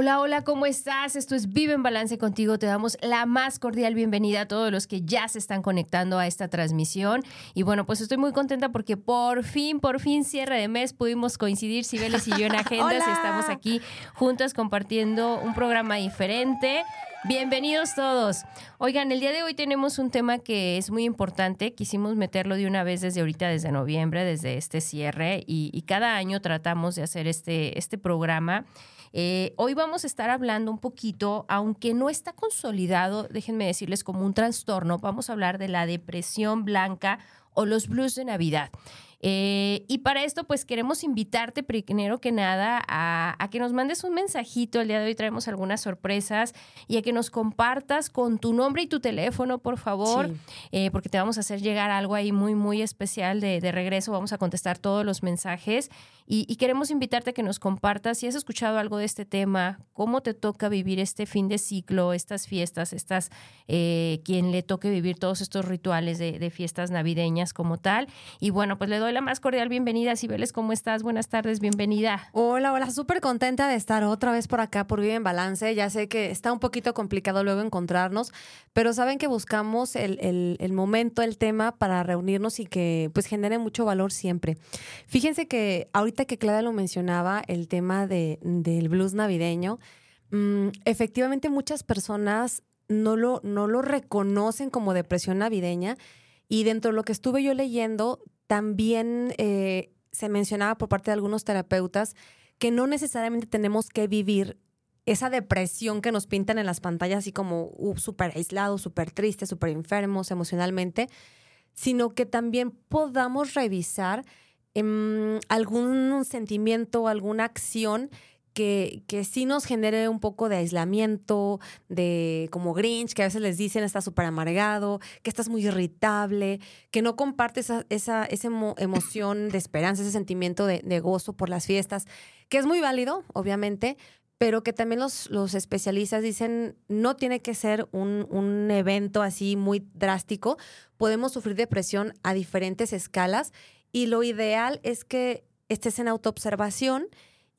Hola, hola, ¿cómo estás? Esto es Vive en Balance contigo. Te damos la más cordial bienvenida a todos los que ya se están conectando a esta transmisión. Y bueno, pues estoy muy contenta porque por fin, por fin, cierre de mes, pudimos coincidir Cibeles y yo en agendas y estamos aquí juntas compartiendo un programa diferente. Bienvenidos todos. Oigan, el día de hoy tenemos un tema que es muy importante. Quisimos meterlo de una vez desde ahorita, desde noviembre, desde este cierre, y, y cada año tratamos de hacer este, este programa. Eh, hoy vamos a estar hablando un poquito, aunque no está consolidado, déjenme decirles como un trastorno, vamos a hablar de la depresión blanca o los blues de Navidad. Eh, y para esto, pues queremos invitarte primero que nada a, que nos mandes un mensajito. El día de hoy traemos algunas sorpresas y a que nos compartas con tu nombre y tu teléfono, por favor, eh, porque te vamos a hacer llegar algo ahí muy, muy especial de, regreso. Vamos a contestar todos los mensajes y, queremos invitarte a que nos compartas si has escuchado algo de este tema, cómo te toca vivir este fin de ciclo, estas fiestas, estas, eh, quien le toque vivir todos estos rituales de, de fiestas navideñas como tal. Y bueno, pues le doy la más cordial bienvenida. Cibeles, ¿cómo estás? Buenas tardes, bienvenida. Hola, hola, súper contenta de estar otra vez por acá por Vive en Balance. Ya sé que está un poquito complicado luego encontrarnos, pero saben que buscamos el, momento, el tema para reunirnos y que pues genere mucho valor siempre. Fíjense que ahorita que Clara lo mencionaba, el tema de, del blues navideño, mm, efectivamente muchas personas no lo, no lo reconocen como depresión navideña. Y dentro de lo que estuve yo leyendo, también eh, se mencionaba por parte de algunos terapeutas que no necesariamente tenemos que vivir esa depresión que nos pintan en las pantallas, así como uh, súper aislados, súper tristes, súper enfermos emocionalmente, sino que también podamos revisar em, algún sentimiento, alguna acción que, que sí nos genere un poco de aislamiento, de como Grinch, que a veces les dicen está súper amargado, que estás muy irritable, que no compartes esa, esa, esa emoción de esperanza, ese sentimiento de, de, gozo por las fiestas, que es muy válido, obviamente, pero que también los, los especialistas dicen no tiene que ser un, un evento así muy drástico, podemos sufrir depresión a diferentes escalas y lo ideal es que estés en autoobservación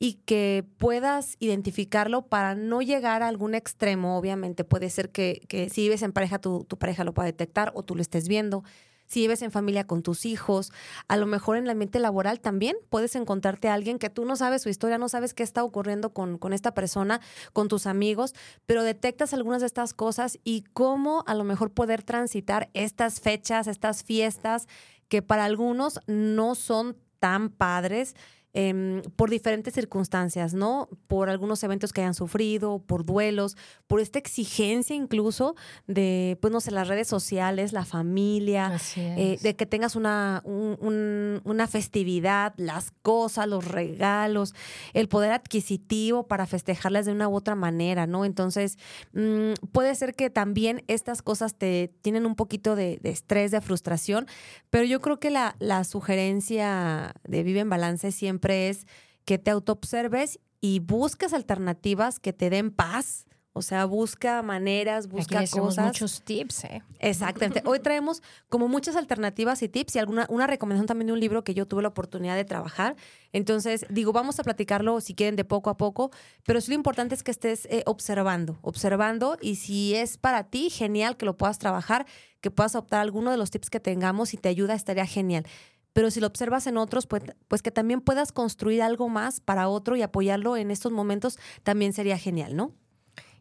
y que puedas identificarlo para no llegar a algún extremo. Obviamente puede ser que, si vives en pareja, tu, tu, pareja lo pueda detectar o tú lo estés viendo. Si vives en familia con tus hijos, a lo mejor en el ambiente laboral también puedes encontrarte a alguien que tú no sabes su historia, no sabes qué está ocurriendo con, con esta persona, con tus amigos, pero detectas algunas de estas cosas y cómo a lo mejor poder transitar estas fechas, estas fiestas que para algunos no son tan padres Em, por diferentes circunstancias, ¿no? Por algunos eventos que hayan sufrido, por duelos, por esta exigencia incluso de, pues no sé, las redes sociales, la familia, eh, de que tengas una, una festividad, las cosas, los regalos, el poder adquisitivo para festejarlas de una u otra manera, ¿no? Entonces, mm, puede ser que también estas cosas te tienen un poquito de, estrés, de frustración, pero yo creo que la, la sugerencia de Vive en Balance siempre es que te autoobserves y busques alternativas que te den paz. O sea, busca maneras, busca Aquí cosas. muchos tips, ¿eh? Exactamente. Hoy traemos como muchas alternativas y tips y alguna una recomendación también de un libro que yo tuve la oportunidad de trabajar. Entonces, digo, vamos a platicarlo si quieren de poco a poco, pero sí lo importante es que estés eh, observando, observando y si es para ti, genial que lo puedas trabajar, que puedas optar alguno de los tips que tengamos y te ayuda, estaría genial pero si lo observas en otros, pues, pues que también puedas construir algo más para otro y apoyarlo en estos momentos también sería genial, ¿no?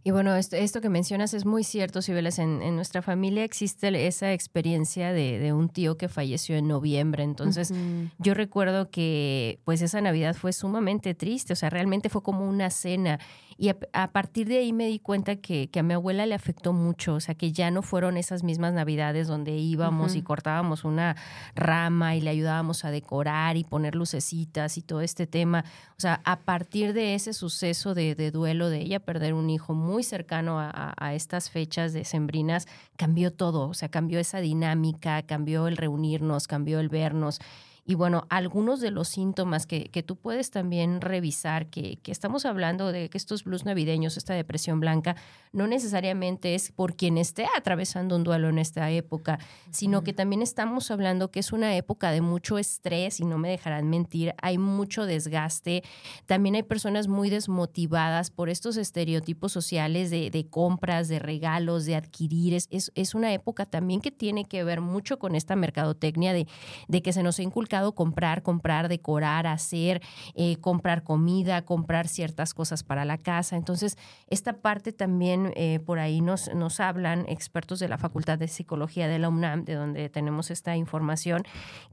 Y bueno, esto, que mencionas es muy cierto, Cibeles. En, en nuestra familia existe esa experiencia de, un tío que falleció en noviembre. Entonces, yo recuerdo que pues esa Navidad fue sumamente triste. O sea, realmente fue como una cena. Y a, partir de ahí me di cuenta que, a mi abuela le afectó mucho, o sea, que ya no fueron esas mismas navidades donde íbamos y cortábamos una rama y le ayudábamos a decorar y poner lucecitas y todo este tema. O sea, a partir de ese suceso de, duelo de ella, perder un hijo muy cercano a, a estas fechas decembrinas, cambió todo, o sea, cambió esa dinámica, cambió el reunirnos, cambió el vernos. Y bueno, algunos de los síntomas que, que tú puedes también revisar, que, que, estamos hablando de que estos blues navideños, esta depresión blanca, no necesariamente es por quien esté atravesando un duelo en esta época, sino que también estamos hablando que es una época de mucho estrés y no me dejarán mentir, hay mucho desgaste, también hay personas muy desmotivadas por estos estereotipos sociales de, de compras, de regalos, de adquirir. Es, es, una época también que tiene que ver mucho con esta mercadotecnia de, de que se nos ha inculcado comprar, comprar, decorar, hacer, eh, comprar comida, comprar ciertas cosas para la casa. Entonces, esta parte también eh, por ahí nos, nos hablan expertos de la Facultad de Psicología de la UNAM, de donde tenemos esta información,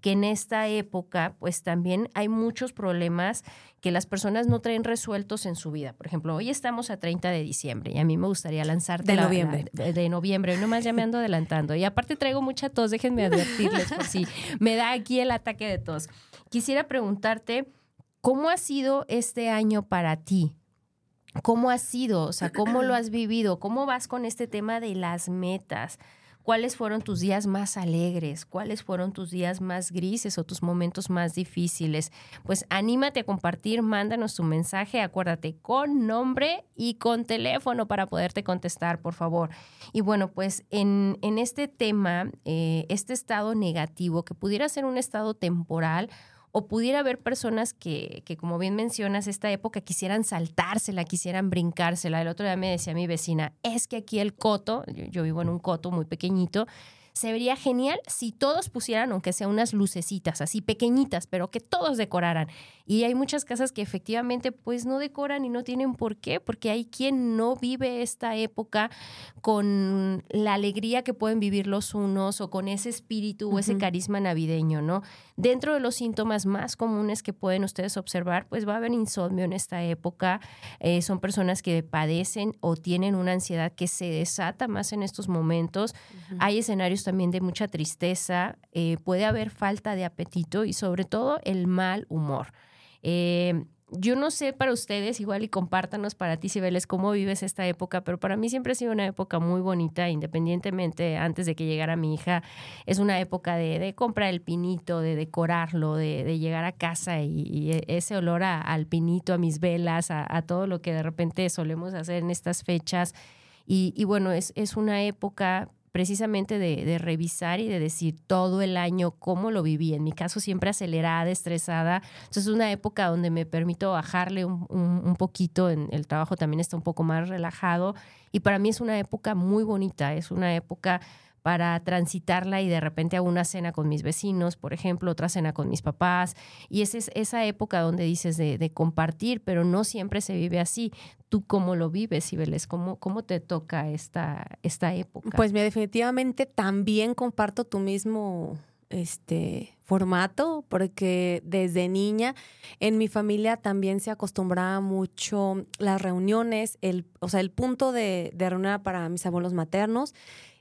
que en esta época, pues también hay muchos problemas que las personas no traen resueltos en su vida. Por ejemplo, hoy estamos a 30 de diciembre y a mí me gustaría lanzarte de noviembre. de, de, noviembre, nomás ya me ando adelantando. Y aparte traigo mucha tos, déjenme advertirles por si me da aquí el ataque Quisiera preguntarte, ¿cómo ha sido este año para ti? ¿Cómo ha sido? O sea, ¿cómo lo has vivido? ¿Cómo vas con este tema de las metas? ¿Cuáles fueron tus días más alegres? ¿Cuáles fueron tus días más grises o tus momentos más difíciles? Pues anímate a compartir, mándanos tu mensaje, acuérdate con nombre y con teléfono para poderte contestar, por favor. Y bueno, pues en, en este tema, eh, este estado negativo, que pudiera ser un estado temporal, o pudiera haber personas que, que, como bien mencionas, esta época quisieran saltársela, quisieran brincársela. El otro día me decía mi vecina, es que aquí el coto, yo vivo en un coto muy pequeñito, se vería genial si todos pusieran, aunque sea unas lucecitas así pequeñitas, pero que todos decoraran. Y hay muchas casas que efectivamente pues no decoran y no tienen por qué, porque hay quien no vive esta época con la alegría que pueden vivir los unos o con ese espíritu o ese carisma navideño, ¿no? Dentro de los síntomas más comunes que pueden ustedes observar, pues va a haber insomnio en esta época. Eh, son personas que padecen o tienen una ansiedad que se desata más en estos momentos. Hay escenarios también de mucha tristeza, eh, puede haber falta de apetito y sobre todo el mal humor. Eh, yo no sé para ustedes, igual y compártanos para ti, Cibeles, cómo vives esta época, pero para mí siempre ha sido una época muy bonita, independientemente antes de que llegara mi hija. Es una época de, comprar el pinito, de decorarlo, de, llegar a casa y, e, ese olor al pinito, a mis velas, a, todo lo que de repente solemos hacer en estas fechas. Y, bueno, es, es una época precisamente de, revisar y de decir todo el año cómo lo viví. En mi caso siempre acelerada, estresada. Entonces es una época donde me permito bajarle un, un, poquito, en el trabajo también está un poco más relajado y para mí es una época muy bonita, es una época para transitarla y de repente hago una cena con mis vecinos, por ejemplo, otra cena con mis papás. Y esa es esa época donde dices de, compartir, pero no siempre se vive así. ¿Tú cómo lo vives, Cibeles? ¿Cómo, cómo te toca esta, esta época? Pues mira, definitivamente también comparto tu mismo este formato porque desde niña en mi familia también se acostumbraba mucho las reuniones, el, o sea, el punto de, de reunión para mis abuelos maternos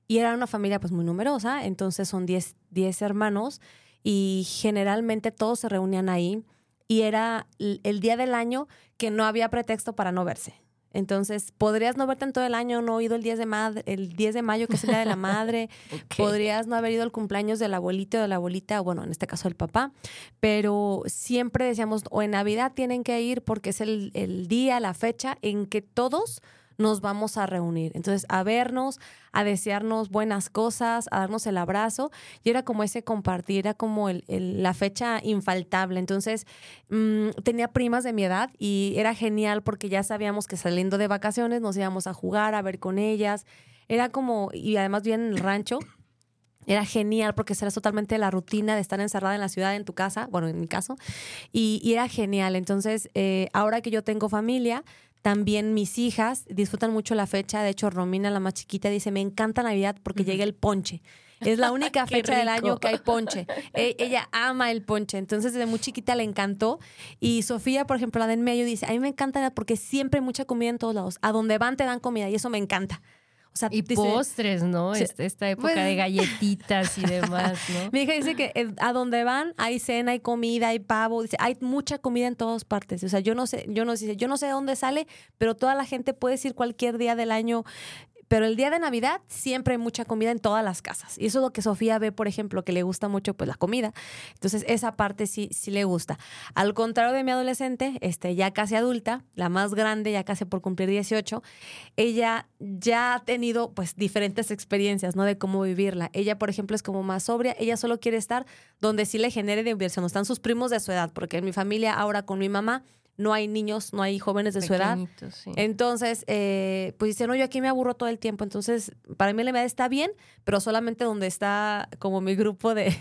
y era una familia pues muy numerosa, entonces son 10 hermanos y generalmente todos se reunían ahí y era el día del año que no había pretexto para no verse. Entonces, podrías no verte en todo el año, no ido el 10 de, madre, el 10 de mayo, que es el día de la madre. Podrías no haber ido al cumpleaños del abuelito o de la abuelita, bueno, en este caso el papá. Pero siempre decíamos, o en Navidad tienen que ir porque es el, el día, la fecha en que todos nos vamos a reunir. Entonces, a vernos, a desearnos buenas cosas, a darnos el abrazo. Y era como ese compartir, era como el, la fecha infaltable. Entonces, mm, tenía primas de mi edad y era genial porque ya sabíamos que saliendo de vacaciones nos íbamos a jugar, a ver con ellas. Era como, y además bien en el rancho, era genial porque era totalmente la rutina de estar encerrada en la ciudad, en tu casa, bueno, en mi caso, y, era genial. Entonces, eh, ahora que yo tengo familia, también mis hijas disfrutan mucho la fecha. De hecho, Romina, la más chiquita, dice, me encanta Navidad porque llega el ponche. Es la única fecha del año que hay ponche. E, ella ama el ponche, entonces desde muy chiquita le encantó. Y Sofía, por ejemplo, la de en medio, dice, a mí me encanta porque siempre hay mucha comida en todos lados. A donde van te dan comida y eso me encanta. O sea, y postres, ¿no? Este, esta época pues de galletitas y demás, ¿no? Mi hija dice que eh, a donde van hay cena, hay comida, hay pavo, dice, hay mucha comida en todas partes. O sea, yo no sé, yo no sé, yo no sé de dónde sale, pero toda la gente puede ir cualquier día del año pero el día de Navidad siempre hay mucha comida en todas las casas. Y eso es lo que Sofía ve, por ejemplo, que le gusta mucho, pues la comida. Entonces, esa parte sí, sí le gusta. Al contrario de mi adolescente, este, ya casi adulta, la más grande, ya casi por cumplir 18, ella ya ha tenido, pues, diferentes experiencias, ¿no? De cómo vivirla. Ella, por ejemplo, es como más sobria. Ella solo quiere estar donde sí le genere diversión. Están sus primos de su edad, porque en mi familia, ahora con mi mamá, no hay niños, no hay jóvenes de su edad. Entonces, eh, pues dice, no, yo aquí me aburro todo el tiempo. Entonces, para mí la edad está bien, pero solamente donde está como mi grupo de,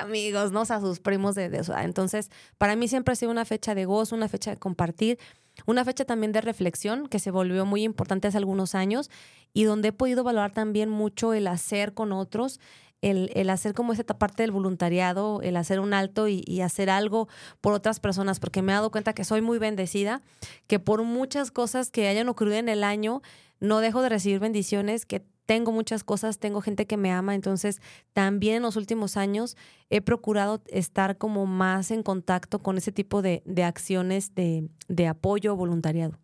amigos, ¿no? O sea, sus primos de, de su edad. Entonces, para mí siempre ha sido una fecha de gozo, una fecha de compartir, una fecha también de reflexión que se volvió muy importante hace algunos años y donde he podido valorar también mucho el hacer con otros el, hacer como esa parte del voluntariado, el hacer un alto y, hacer algo por otras personas, porque me he dado cuenta que soy muy bendecida, que por muchas cosas que hayan ocurrido en el año, no dejo de recibir bendiciones, que tengo muchas cosas, tengo gente que me ama, entonces también en los últimos años he procurado estar como más en contacto con ese tipo de, acciones de, de apoyo voluntariado.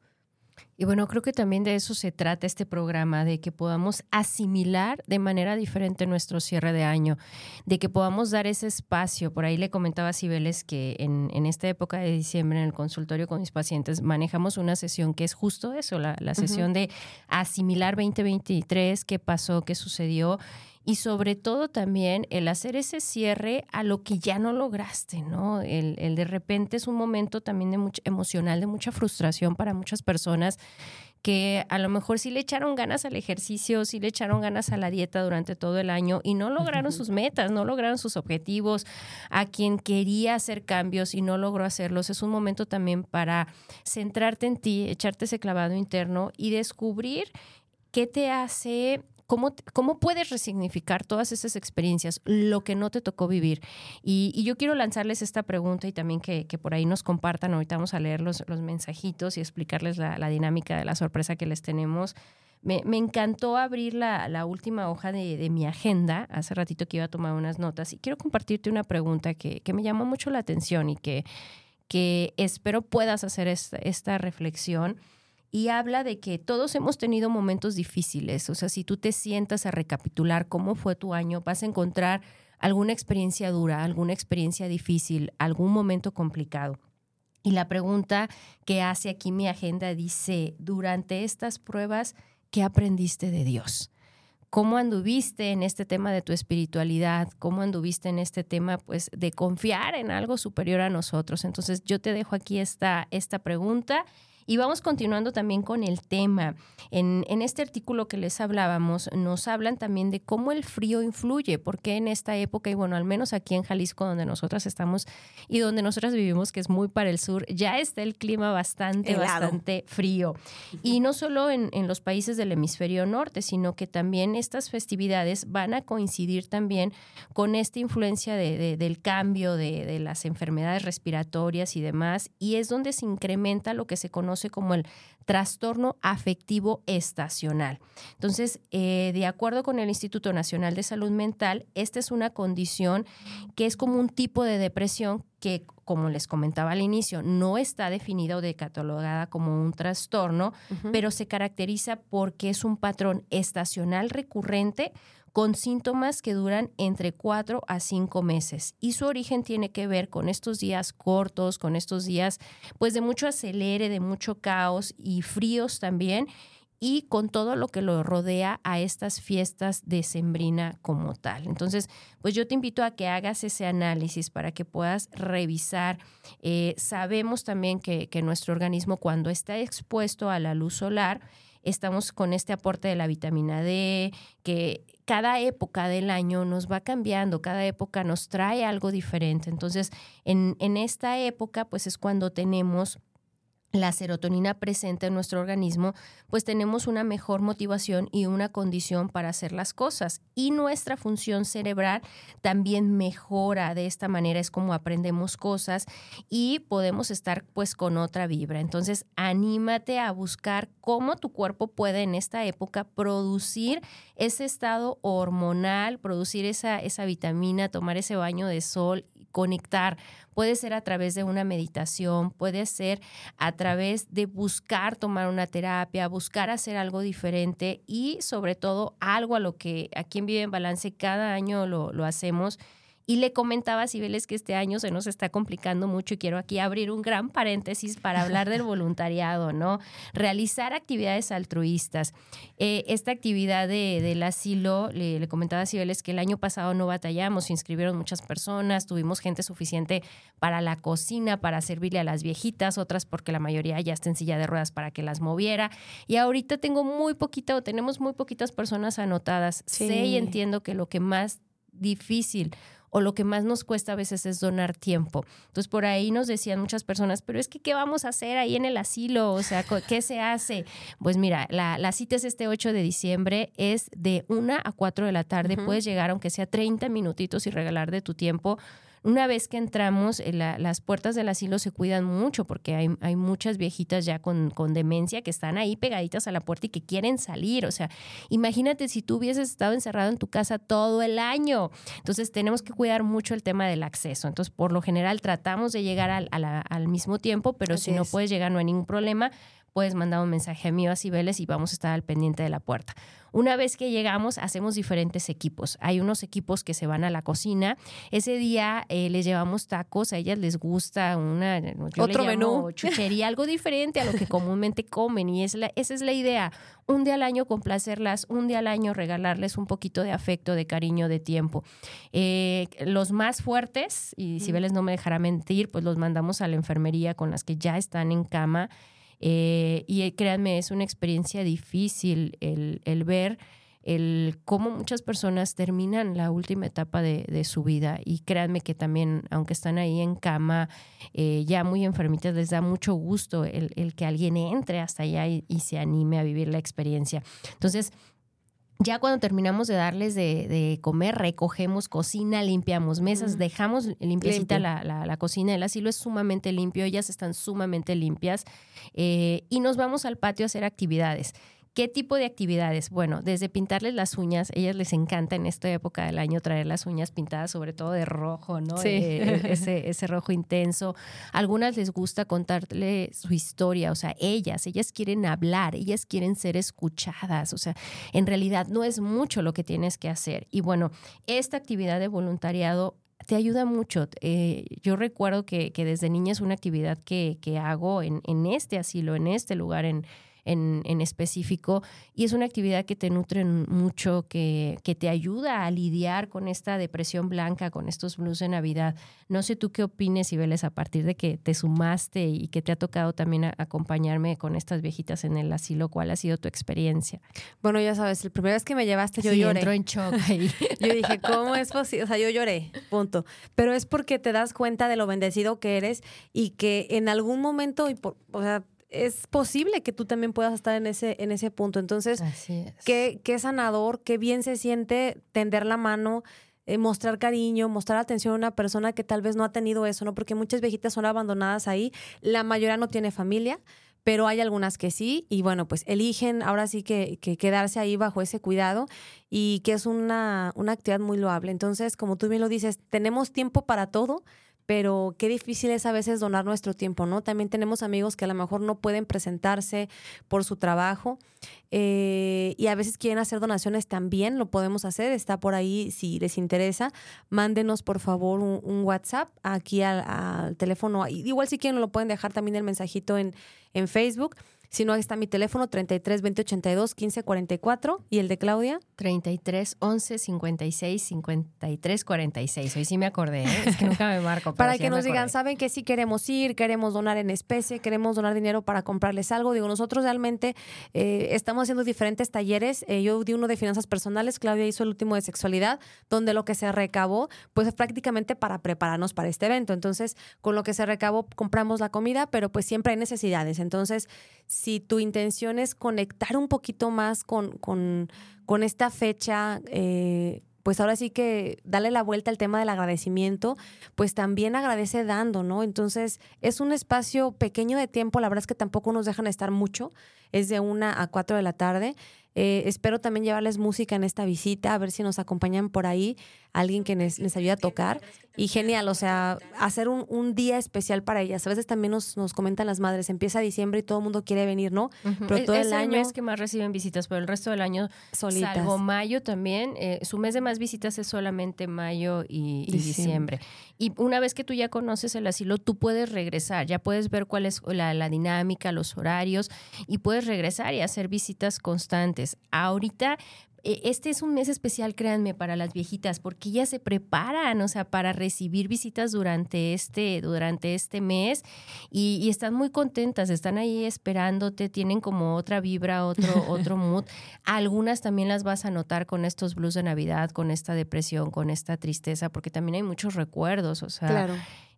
Y bueno, creo que también de eso se trata este programa, de que podamos asimilar de manera diferente nuestro cierre de año, de que podamos dar ese espacio. Por ahí le comentaba a Cibeles que en, en esta época de diciembre en el consultorio con mis pacientes manejamos una sesión que es justo eso, la, la sesión de asimilar 2023, qué pasó, qué sucedió y sobre todo también el hacer ese cierre a lo que ya no lograste, ¿no? El, el de repente es un momento también de mucho, emocional, de mucha frustración para muchas personas que a lo mejor sí le echaron ganas al ejercicio, sí le echaron ganas a la dieta durante todo el año y no lograron sus metas, no lograron sus objetivos, a quien quería hacer cambios y no logró hacerlos. Es un momento también para centrarte en ti, echarte ese clavado interno y descubrir qué te hace ¿Cómo, puedes resignificar todas esas experiencias, lo que no te tocó vivir? Y, yo quiero lanzarles esta pregunta y también que, por ahí nos compartan. Ahorita vamos a leer los, mensajitos y explicarles la, dinámica de la sorpresa que les tenemos. Me, encantó abrir la, última hoja de, mi agenda. Hace ratito que iba a tomar unas notas y quiero compartirte una pregunta que, me llamó mucho la atención y que, que espero puedas hacer esta reflexión y habla de que todos hemos tenido momentos difíciles. O sea, si tú te sientas a recapitular cómo fue tu año, vas a encontrar alguna experiencia dura, alguna experiencia difícil, algún momento complicado. Y la pregunta que hace aquí mi agenda dice, durante estas pruebas, ¿qué aprendiste de Dios? ¿Cómo anduviste en este tema de tu espiritualidad? ¿Cómo anduviste en este tema pues de confiar en algo superior a nosotros? Entonces yo te dejo aquí esta, esta pregunta y vamos continuando también con el tema. En, este artículo que les hablábamos, nos hablan también de cómo el frío influye, porque en esta época, y bueno, al menos aquí en Jalisco, donde nosotras estamos y donde nosotras vivimos, que es muy para el sur, ya está el clima bastante, bastante frío. Y no solo en, los países del hemisferio norte, sino que también estas festividades van a coincidir también con esta influencia del cambio de, de las enfermedades respiratorias y demás, y es donde se incrementa lo que se conoce como el trastorno afectivo estacional. Entonces, eh, de acuerdo con el Instituto Nacional de Salud Mental, esta es una condición que es como un tipo de depresión que, como les comentaba al inicio, no está definida o decatalogada como un trastorno, pero se caracteriza porque es un patrón estacional recurrente con síntomas que duran entre cuatro a cinco meses. Y su origen tiene que ver con estos días cortos, con estos días pues de mucho acelere, de mucho caos y fríos también y con todo lo que lo rodea a estas fiestas de Sembrina como tal. Entonces, pues yo te invito a que hagas ese análisis para que puedas revisar. Eh, sabemos también que, que nuestro organismo cuando está expuesto a la luz solar, estamos con este aporte de la vitamina D, que cada época del año nos va cambiando, cada época nos trae algo diferente. Entonces, en, esta época, pues es cuando tenemos la serotonina presente en nuestro organismo, pues tenemos una mejor motivación y una condición para hacer las cosas. Y nuestra función cerebral también mejora. De esta manera es como aprendemos cosas y podemos estar pues con otra vibra. Entonces, anímate a buscar cómo tu cuerpo puede en esta época producir ese estado hormonal, producir esa, esa vitamina, tomar ese baño de sol conectar. Puede ser a través de una meditación, puede ser a través de buscar tomar una terapia, buscar hacer algo diferente y sobre todo algo a lo que aquí en Vive en Balance cada año lo, lo hacemos y le comentaba a Cibeles que este año se nos está complicando mucho y quiero aquí abrir un gran paréntesis para hablar del voluntariado, ¿no? Realizar actividades altruistas. Eh, esta actividad de, del asilo, le, comentaba a Cibeles que el año pasado no batallamos, se inscribieron muchas personas, tuvimos gente suficiente para la cocina, para servirle a las viejitas, otras porque la mayoría ya está en silla de ruedas para que las moviera. Y ahorita tengo muy poquita o tenemos muy poquitas personas anotadas. Sé y entiendo que lo que más difícil o lo que más nos cuesta a veces es donar tiempo. Entonces por ahí nos decían muchas personas, pero es que ¿qué vamos a hacer ahí en el asilo? O sea, ¿qué se hace? Pues mira, la, la cita es este 8 de diciembre, es de 1 a 4 de la tarde, puedes llegar aunque sea 30 minutitos y regalar de tu tiempo una vez que entramos, eh, las puertas del asilo se cuidan mucho porque hay, hay muchas viejitas ya con, con, demencia que están ahí pegaditas a la puerta y que quieren salir. O sea, imagínate si tú hubieses estado encerrado en tu casa todo el año. Entonces tenemos que cuidar mucho el tema del acceso. Entonces, por lo general tratamos de llegar al, al mismo tiempo, pero si no puedes llegar no hay ningún problema puedes mandar un mensaje a mí o a Cibeles y vamos a estar al pendiente de la puerta. Una vez que llegamos, hacemos diferentes equipos. Hay unos equipos que se van a la cocina. Ese día eh, les llevamos tacos, a ellas les gusta una otro menú, chuchería, algo diferente a lo que comúnmente comen y es la, esa es la idea. Un día al año complacerlas, un día al año regalarles un poquito de afecto, de cariño, de tiempo. Eh, los más fuertes, y Cibeles no me dejará mentir, pues los mandamos a la enfermería con las que ya están en cama eh, y eh, créanme, es una experiencia difícil el, ver el cómo muchas personas terminan la última etapa de, su vida y créanme que también, aunque están ahí en cama, eh, ya muy enfermitas, les da mucho gusto el, que alguien entre hasta allá y, se anime a vivir la experiencia. Entonces, ya cuando terminamos de darles de, comer, recogemos cocina, limpiamos mesas, dejamos limpiecita la, la, cocina. El asilo es sumamente limpio, ellas están sumamente limpias eh, y nos vamos al patio a hacer actividades. ¿Qué tipo de actividades? Bueno, desde pintarles las uñas, ellas les encanta en esta época del año traer las uñas pintadas, sobre todo de rojo, ¿no? Sí. Eh, ese, ese rojo intenso. Algunas les gusta contarle su historia, o sea, ellas, ellas quieren hablar, ellas quieren ser escuchadas, o sea, en realidad no es mucho lo que tienes que hacer. Y bueno, esta actividad de voluntariado te ayuda mucho. Eh, yo recuerdo que, que, desde niña es una actividad que, que hago en, en este asilo, en este lugar, en en, en específico. Y es una actividad que te nutre mucho, que, que te ayuda a lidiar con esta depresión blanca, con estos blues de Navidad. No sé tú qué opines, Ibeles, a partir de que te sumaste y que te ha tocado también acompañarme con estas viejitas en el asilo. ¿Cuál ha sido tu experiencia? Bueno, ya sabes, la primera vez que me llevaste yo lloré. Entró en shock ahí. yo dije, ¿cómo es posible? O sea, yo lloré, punto. Pero es porque te das cuenta de lo bendecido que eres y que en algún momento, y por, o sea, es posible que tú también puedas estar en ese, en ese punto. Entonces, qué, qué sanador, qué bien se siente tender la mano, eh, mostrar cariño, mostrar atención a una persona que tal vez no ha tenido eso, ¿no? Porque muchas viejitas son abandonadas ahí, la mayoría no tiene familia, pero hay algunas que sí, y bueno, pues eligen ahora sí que, que quedarse ahí bajo ese cuidado y que es una, una actividad muy loable. Entonces, como tú bien lo dices, tenemos tiempo para todo, pero qué difícil es a veces donar nuestro tiempo, ¿no? También tenemos amigos que a lo mejor no pueden presentarse por su trabajo eh, y a veces quieren hacer donaciones también, lo podemos hacer, está por ahí si les interesa, mándenos por favor un, WhatsApp aquí al, teléfono, igual si quieren lo pueden dejar también el mensajito en, en Facebook Si no, ahí está mi teléfono 33 20 82 15 44 y el de Claudia 33 11 56 53 46. Hoy sí me acordé, ¿eh? es que nunca me marco. para que nos digan, saben que sí queremos ir, queremos donar en especie, queremos donar dinero para comprarles algo. Digo, nosotros realmente eh, estamos haciendo diferentes talleres. Eh, yo di uno de finanzas personales, Claudia hizo el último de sexualidad, donde lo que se recabó, pues es prácticamente para prepararnos para este evento. Entonces, con lo que se recabó, compramos la comida, pero pues siempre hay necesidades. Entonces, si tu intención es conectar un poquito más con, con, con esta fecha, eh, pues ahora sí que darle la vuelta al tema del agradecimiento, pues también agradece dando, ¿no? Entonces es un espacio pequeño de tiempo, la verdad es que tampoco nos dejan estar mucho, es de una a cuatro de la tarde. Eh, espero también llevarles música en esta visita, a ver si nos acompañan por ahí, alguien que les, les ayude a tocar. Y genial, o sea, hacer un, un, día especial para ellas. A veces también nos, nos comentan las madres, empieza diciembre y todo el mundo quiere venir, ¿no? Pero todo el, el año... mes que más reciben visitas, pero el resto del año, Solitas. salvo mayo también, eh, su mes de más visitas es solamente mayo y, y diciembre. Y una vez que tú ya conoces el asilo, tú puedes regresar, ya puedes ver cuál es la, la dinámica, los horarios, y puedes regresar y hacer visitas constantes. Ahorita este es un mes especial, créanme, para las viejitas, porque ellas se preparan, o sea, para recibir visitas durante este, durante este mes y, y están muy contentas, están ahí esperándote, tienen como otra vibra, otro, otro mood. Algunas también las vas a notar con estos blues de Navidad, con esta depresión, con esta tristeza, porque también hay muchos recuerdos, o sea. Claro.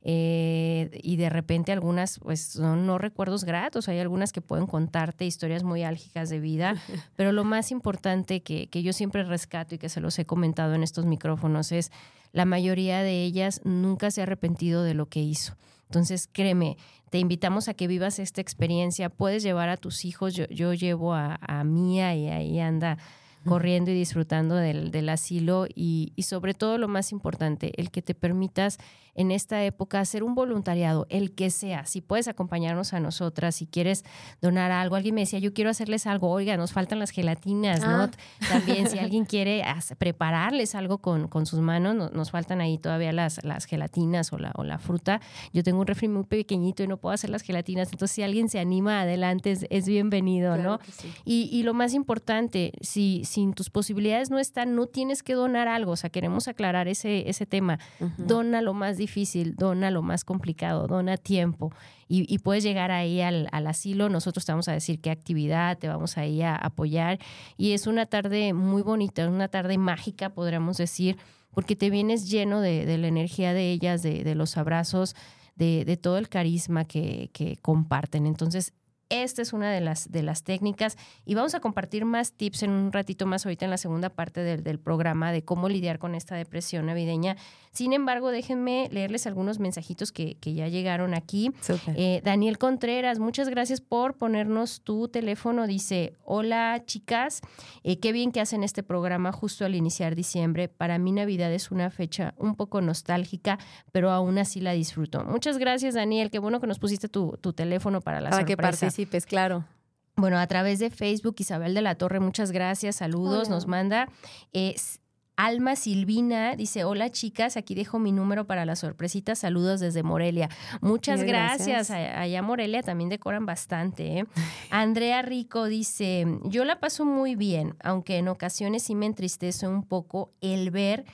Eh, y de repente algunas pues son no recuerdos gratos, hay algunas que pueden contarte historias muy álgicas de vida, pero lo más importante que, que yo siempre rescato y que se los he comentado en estos micrófonos es la mayoría de ellas nunca se ha arrepentido de lo que hizo. Entonces, créeme, te invitamos a que vivas esta experiencia, puedes llevar a tus hijos, yo, yo llevo a, a Mía y ahí anda corriendo y disfrutando del, del asilo y, y, sobre todo lo más importante, el que te permitas en esta época hacer un voluntariado, el que sea, si puedes acompañarnos a nosotras, si quieres donar algo, alguien me decía, yo quiero hacerles algo, oiga, nos faltan las gelatinas, ah. ¿no? También si alguien quiere prepararles algo con, con sus manos, no, nos faltan ahí todavía las, las gelatinas o la, o la fruta. Yo tengo un refri muy pequeñito y no puedo hacer las gelatinas, entonces si alguien se anima adelante es, es bienvenido, Claro ¿no? sí. Y, y, lo más importante, si, si tus posibilidades no están, no tienes que donar algo, o sea, queremos aclarar ese, ese tema. Uh -huh. Dona lo más difícil, dona lo más complicado, dona tiempo y, y puedes llegar ahí al, al, asilo, nosotros te vamos a decir qué actividad, te vamos ahí a apoyar y es una tarde muy bonita, una tarde mágica, podríamos decir, porque te vienes lleno de, de la energía de ellas, de, de los abrazos, de, de, todo el carisma que, que comparten. Entonces, esta es una de las, de las técnicas y vamos a compartir más tips en un ratito más ahorita en la segunda parte del, del programa de cómo lidiar con esta depresión navideña. Sin embargo, déjenme leerles algunos mensajitos que, que ya llegaron aquí. Eh, Daniel Contreras, muchas gracias por ponernos tu teléfono. Dice, hola chicas, eh, qué bien que hacen este programa justo al iniciar diciembre. Para mí Navidad es una fecha un poco nostálgica, pero aún así la disfruto. Muchas gracias Daniel, qué bueno que nos pusiste tu, tu teléfono para la para sorpresa. que participes, claro. Bueno, a través de Facebook, Isabel de la Torre, muchas gracias, saludos, Hola. nos manda. Eh, Alma Silvina dice, hola chicas, aquí dejo mi número para la sorpresita, saludos desde Morelia. Muchas Bien, gracias. gracias. Allá Morelia también decoran bastante. ¿eh? Andrea Rico dice, yo la paso muy bien, aunque en ocasiones sí me entristece un poco el ver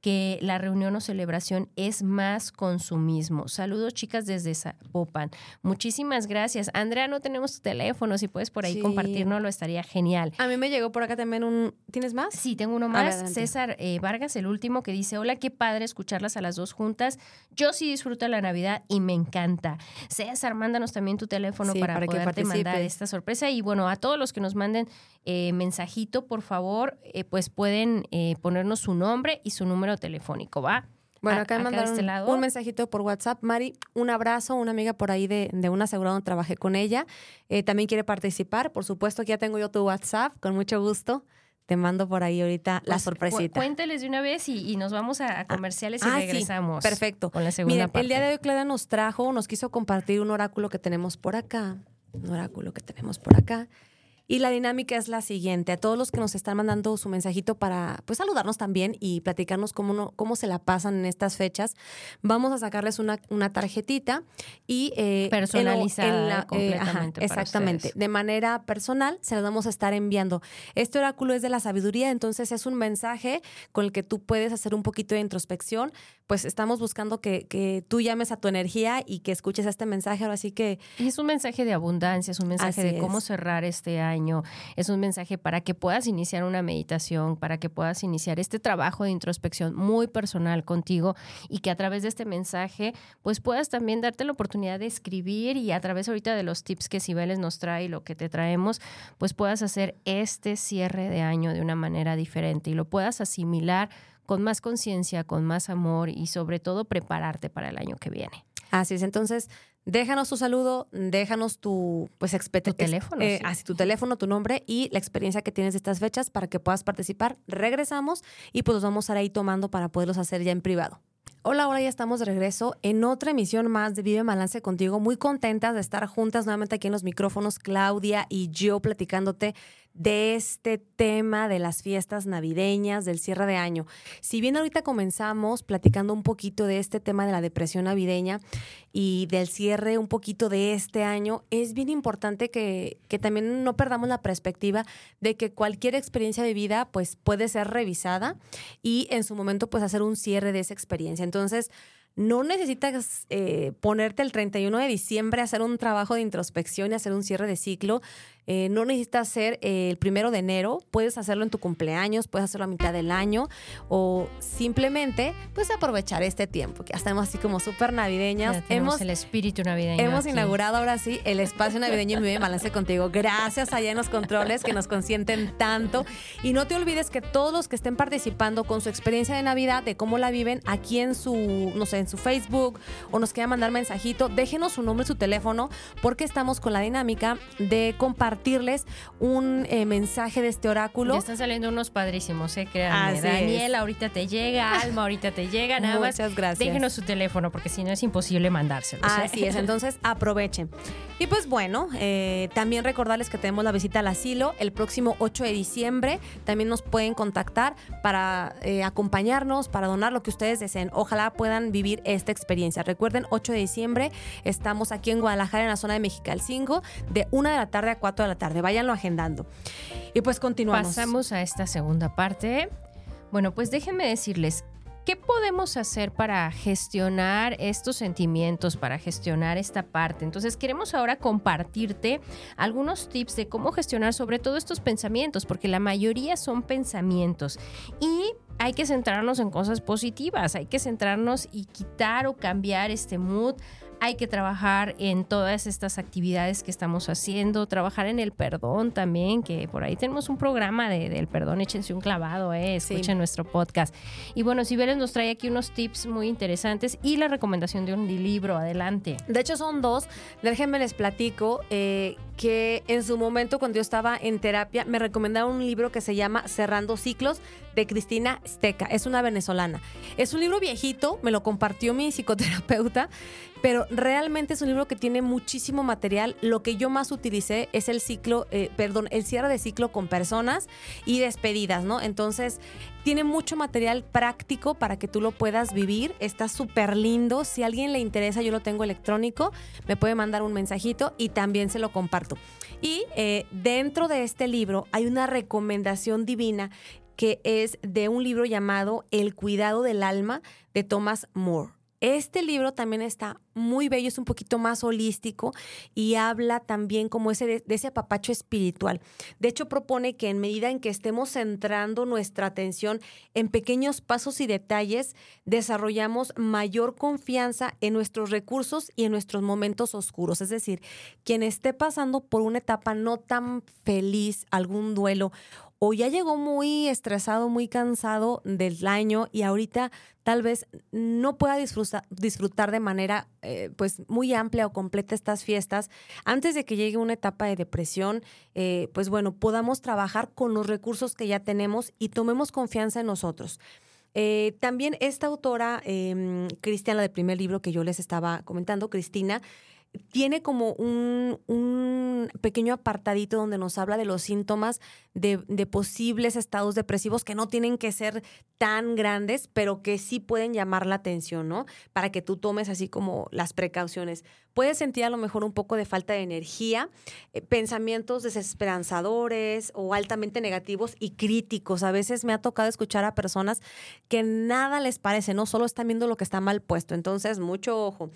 que la reunión o celebración es más consumismo. Saludos, chicas, desde Zapopan. Muchísimas gracias. Andrea, no tenemos tu teléfono. Si puedes por ahí Sí. compartirnoslo, estaría genial. A mí me llegó por acá también un... ¿Tienes más? Sí, tengo uno más. ver. César eh, Vargas, el último, que dice: Hola, qué padre escucharlas a las dos juntas. Yo sí disfruto la Navidad y me encanta. César, mándanos también tu teléfono Sí, para, para que poderte mandar esta sorpresa. Y bueno, a todos los que nos manden eh, mensajito, por favor, eh, pues pueden ponernos su nombre y su número telefónico, ¿va? Bueno, A- acá me de mandaron este lado. un mensajito por WhatsApp. Mari, un abrazo, una amiga por ahí de, de una asegurada donde trabajé con ella. Eh, también quiere participar. Por supuesto que ya tengo yo tu WhatsApp, con mucho gusto. Te mando por ahí ahorita la Pues, cu- sorpresita. Cuénteles de una vez y, y nos vamos a, a comerciales y Ah, sí, regresamos. perfecto. Con la segunda Miren, parte. el día de hoy Claudia nos trajo, nos quiso compartir un oráculo que tenemos por acá. Un oráculo que tenemos por acá. Y la dinámica es la siguiente. A todos los que nos están mandando su mensajito para pues saludarnos también y platicarnos cómo, cómo se la pasan en estas fechas, vamos a sacarles una, una tarjetita y... Eh, Personalizada eh, exactamente. De manera personal se las vamos a estar enviando. Este oráculo es de la sabiduría, entonces es un mensaje con el que tú puedes hacer un poquito de introspección. Pues estamos buscando que, que tú llames a tu energía y que escuches este mensaje. Ahora sí que... Es un mensaje de abundancia, es un mensaje de cómo cerrar este año es un mensaje para que puedas iniciar una meditación, para que puedas iniciar este trabajo de introspección muy personal contigo y que a través de este mensaje pues puedas también darte la oportunidad de escribir y a través ahorita de los tips que Cibeles nos trae y lo que te traemos, pues puedas hacer este cierre de año de una manera diferente y lo puedas asimilar con más conciencia, con más amor y sobre todo prepararte para el año que viene. Así es, entonces Déjanos tu saludo, déjanos tu pues tu teléfono, eh, así tu teléfono, tu nombre y la experiencia que tienes de estas fechas para que puedas participar. Regresamos y pues los vamos a estar ahí tomando para poderlos hacer ya en privado. Hola, ahora ya estamos de regreso en otra emisión más de Vive Balance contigo. Muy contentas de estar juntas nuevamente aquí en los micrófonos, Claudia y yo platicándote de este tema de las fiestas navideñas, del cierre de año. Si bien ahorita comenzamos platicando un poquito de este tema de la depresión navideña y del cierre un poquito de este año, es bien importante que, que también no perdamos la perspectiva de que cualquier experiencia vivida pues puede ser revisada y en su momento pues hacer un cierre de esa experiencia. Entonces, no necesitas eh, ponerte el 31 de diciembre a hacer un trabajo de introspección y hacer un cierre de ciclo. Eh, no necesitas hacer eh, el primero de enero, puedes hacerlo en tu cumpleaños, puedes hacerlo a mitad del año o simplemente pues aprovechar este tiempo, que ya estamos así como súper navideñas. hemos el espíritu navideño. Hemos inaugurado ahora sí el espacio navideño en Mi Balance contigo. Gracias allá en los controles que nos consienten tanto. Y no te olvides que todos los que estén participando con su experiencia de Navidad, de cómo la viven aquí en su, no sé, en su Facebook o nos quieran mandar mensajito, déjenos su nombre, su teléfono, porque estamos con la dinámica de compartir compartirles un eh, mensaje de este oráculo. Ya están saliendo unos padrísimos, ¿eh? Créanme. Daniel, ahorita te llega, Alma, ahorita te llega, nada Muchas gracias. Déjenos su teléfono, porque si no es imposible mandárselo. ¿eh? Así es, entonces aprovechen. Y pues bueno, eh, también recordarles que tenemos la visita al asilo el próximo 8 de diciembre. También nos pueden contactar para acompañarnos, para donar lo que ustedes deseen. Ojalá puedan vivir esta experiencia. Recuerden, 8 de diciembre estamos aquí en Guadalajara, en la zona de Mexicalcingo, de 1 de la tarde a 4 de la tarde. Váyanlo agendando. Y pues continuamos. Pasamos a esta segunda parte. Bueno, pues déjenme decirles, ¿qué podemos hacer para gestionar estos sentimientos, para gestionar esta parte? Entonces queremos ahora compartirte algunos tips de cómo gestionar sobre todo estos pensamientos, porque la mayoría son pensamientos. Y hay que centrarnos en cosas positivas, hay que centrarnos y quitar o cambiar este mood hay que trabajar en todas estas actividades que estamos haciendo, trabajar en el perdón también, que por ahí tenemos un programa de, del perdón, échense un clavado, eh, escuchen nuestro podcast. Y bueno, Sibeles nos trae aquí unos tips muy interesantes y la recomendación de un libro, adelante. De hecho son dos, déjenme les platico eh, que en su momento cuando yo estaba en terapia me recomendaron un libro que se llama Cerrando Ciclos de Cristina Steca, es una venezolana. Es un libro viejito, me lo compartió mi psicoterapeuta, pero realmente es un libro que tiene muchísimo material. Lo que yo más utilicé es el ciclo, eh, perdón, el cierre de ciclo con personas y despedidas, ¿no? Entonces, tiene mucho material práctico para que tú lo puedas vivir. Está súper lindo. Si a alguien le interesa, yo lo tengo electrónico, me puede mandar un mensajito y también se lo comparto. Y eh, dentro de este libro hay una recomendación divina que es de un libro llamado El cuidado del alma de Thomas Moore. Este libro también está muy bello, es un poquito más holístico y habla también como ese de, ese apapacho espiritual. De hecho, propone que en medida en que estemos centrando nuestra atención en pequeños pasos y detalles, desarrollamos mayor confianza en nuestros recursos y en nuestros momentos oscuros. Es decir, quien esté pasando por una etapa no tan feliz, algún duelo o ya llegó muy estresado, muy cansado del año y ahorita tal vez no pueda disfrutar, de manera eh, pues muy amplia o completa estas fiestas, antes de que llegue una etapa de depresión, eh, pues bueno, podamos trabajar con los recursos que ya tenemos y tomemos confianza en nosotros. Eh, también esta autora, em, Cristiana, del primer libro que yo les estaba comentando, Cristina, tiene como un, un, pequeño apartadito donde nos habla de los síntomas de, de, posibles estados depresivos que no tienen que ser tan grandes, pero que sí pueden llamar la atención, ¿no? Para que tú tomes así como las precauciones. Puedes sentir a lo mejor un poco de falta de energía, eh, pensamientos desesperanzadores o altamente negativos y críticos. A veces me ha tocado escuchar a personas que nada les parece, no solo están viendo lo que está mal puesto. Entonces, mucho ojo.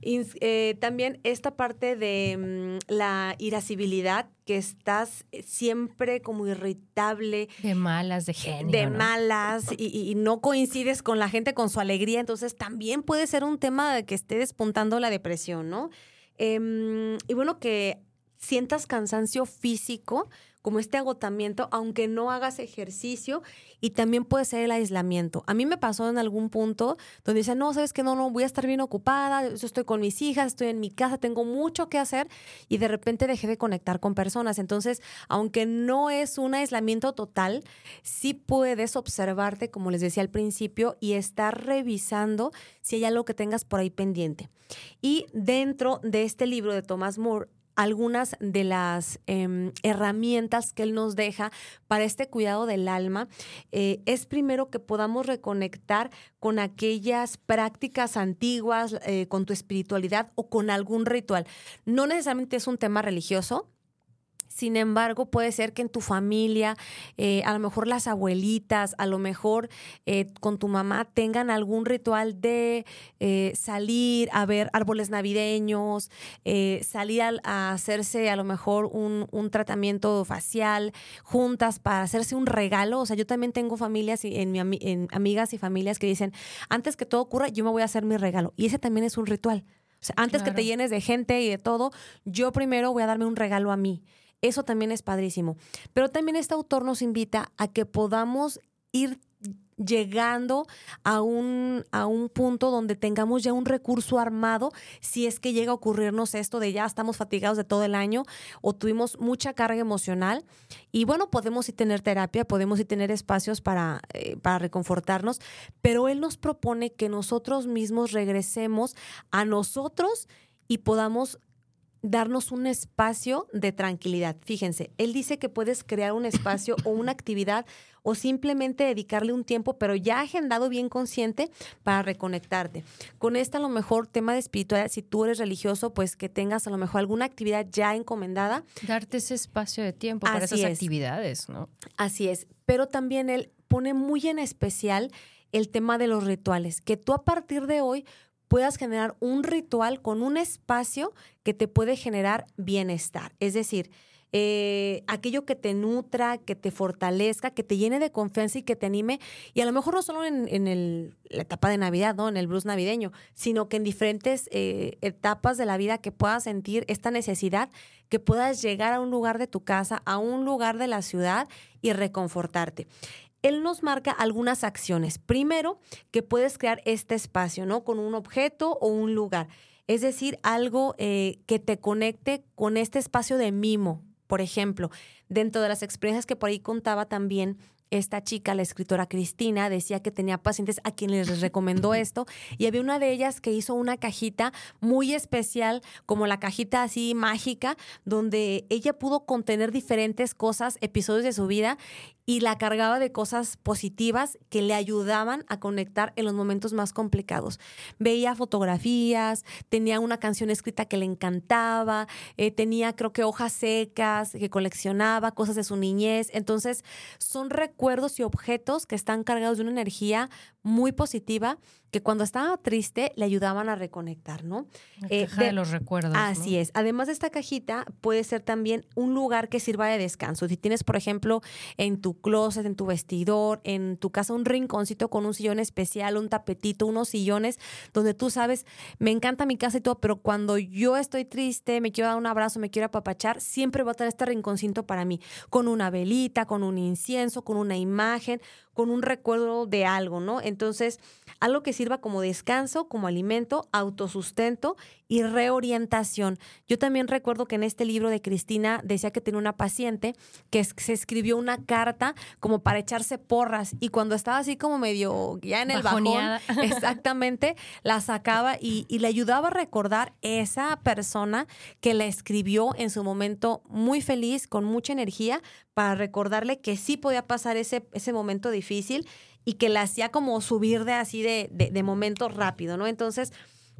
Y, eh, también esta parte de mm, la irascibilidad, que estás siempre como irritable. De malas, de genio. De malas y, y, no coincides con la gente con su alegría. Entonces también puede ser un tema de que esté despuntando la depresión, ¿no? Eh, y bueno, que sientas cansancio físico, como este agotamiento, aunque no hagas ejercicio, y también puede ser el aislamiento. A mí me pasó en algún punto donde dice, no, sabes que no, no, voy a estar bien ocupada, yo estoy con mis hijas, estoy en mi casa, tengo mucho que hacer, y de repente dejé de conectar con personas. Entonces, aunque no es un aislamiento total, sí puedes observarte, como les decía al principio, y estar revisando si hay algo que tengas por ahí pendiente. Y dentro de este libro de Thomas Moore, algunas de las eh, herramientas que Él nos deja para este cuidado del alma eh, es primero que podamos reconectar con aquellas prácticas antiguas, eh, con tu espiritualidad o con algún ritual. No necesariamente es un tema religioso, sin embargo, puede ser que en tu familia, eh, a lo mejor las abuelitas, a lo mejor eh, con tu mamá tengan algún ritual de eh, salir a ver árboles navideños, eh, salir a, a, hacerse a lo mejor un, un, tratamiento facial juntas para hacerse un regalo. O sea, yo también tengo familias y en mi, en amigas y familias que dicen, antes que todo ocurra, yo me voy a hacer mi regalo. Y ese también es un ritual. O sea, antes claro. que te llenes de gente y de todo, yo primero voy a darme un regalo a mí. Eso también es padrísimo. Pero también este autor nos invita a que podamos ir llegando a un, a un punto donde tengamos ya un recurso armado si es que llega a ocurrirnos esto de ya estamos fatigados de todo el año o tuvimos mucha carga emocional y bueno, podemos sí tener terapia, podemos sí tener espacios para, eh, para reconfortarnos, pero él nos propone que nosotros mismos regresemos a nosotros y podamos darnos un espacio de tranquilidad. Fíjense, él dice que puedes crear un espacio o una actividad o simplemente dedicarle un tiempo, pero ya agendado bien consciente para reconectarte. Con este a lo mejor tema de espiritualidad, si tú eres religioso, pues que tengas a lo mejor alguna actividad ya encomendada. Darte ese espacio de tiempo para Así esas es. actividades, ¿no? Así es, pero también él pone muy en especial el tema de los rituales, que tú a partir de hoy puedas generar un ritual con un espacio que te puede generar bienestar. Es decir, eh, aquello que te nutra, que te fortalezca, que te llene de confianza y que te anime. Y a lo mejor no solo en, la etapa de Navidad, ¿no? En el blues navideño, sino que en diferentes eh, etapas de la vida que puedas sentir esta necesidad, que puedas llegar a un lugar de tu casa, a un lugar de la ciudad y reconfortarte él nos marca algunas acciones. Primero, que puedes crear este espacio, ¿no? Con un objeto o un lugar. Es decir, algo eh, que te conecte con este espacio de mimo. Por ejemplo, dentro de las experiencias que por ahí contaba también, esta chica, la escritora Cristina, decía que tenía pacientes a quienes les recomendó esto y había una de ellas que hizo una cajita muy especial, como la cajita así mágica, donde ella pudo contener diferentes cosas, episodios de su vida y la cargaba de cosas positivas que le ayudaban a conectar en los momentos más complicados. Veía fotografías, tenía una canción escrita que le encantaba, eh, tenía creo que hojas secas que coleccionaba, cosas de su niñez. Entonces son recuerdos y objetos que están cargados de una energía muy positiva que cuando estaba triste le ayudaban a reconectar, ¿no? La eh, caja de, de, los recuerdos. Así ¿no? es. Además de esta cajita, puede ser también un lugar que sirva de descanso. Si tienes, por ejemplo, en tu closet, en tu vestidor, en tu casa un rinconcito con un sillón especial, un tapetito, unos sillones, donde tú sabes, me encanta mi casa y todo, pero cuando yo estoy triste, me quiero dar un abrazo, me quiero apapachar, siempre voy a tener este rinconcito para mí, con una velita, con un incienso, con una imagen, con un recuerdo de algo, ¿no? Entonces, algo que sirva como descanso, como alimento, autosustento y reorientación. Yo también recuerdo que en este libro de Cristina decía que tenía una paciente que se escribió una carta como para echarse porras y cuando estaba así como medio ya en el bajón, exactamente, la sacaba y, y le ayudaba a recordar esa persona que la escribió en su momento muy feliz, con mucha energía, para recordarle que sí podía pasar ese, ese momento difícil y que la hacía como subir de así de, de, de momento rápido, ¿no? Entonces,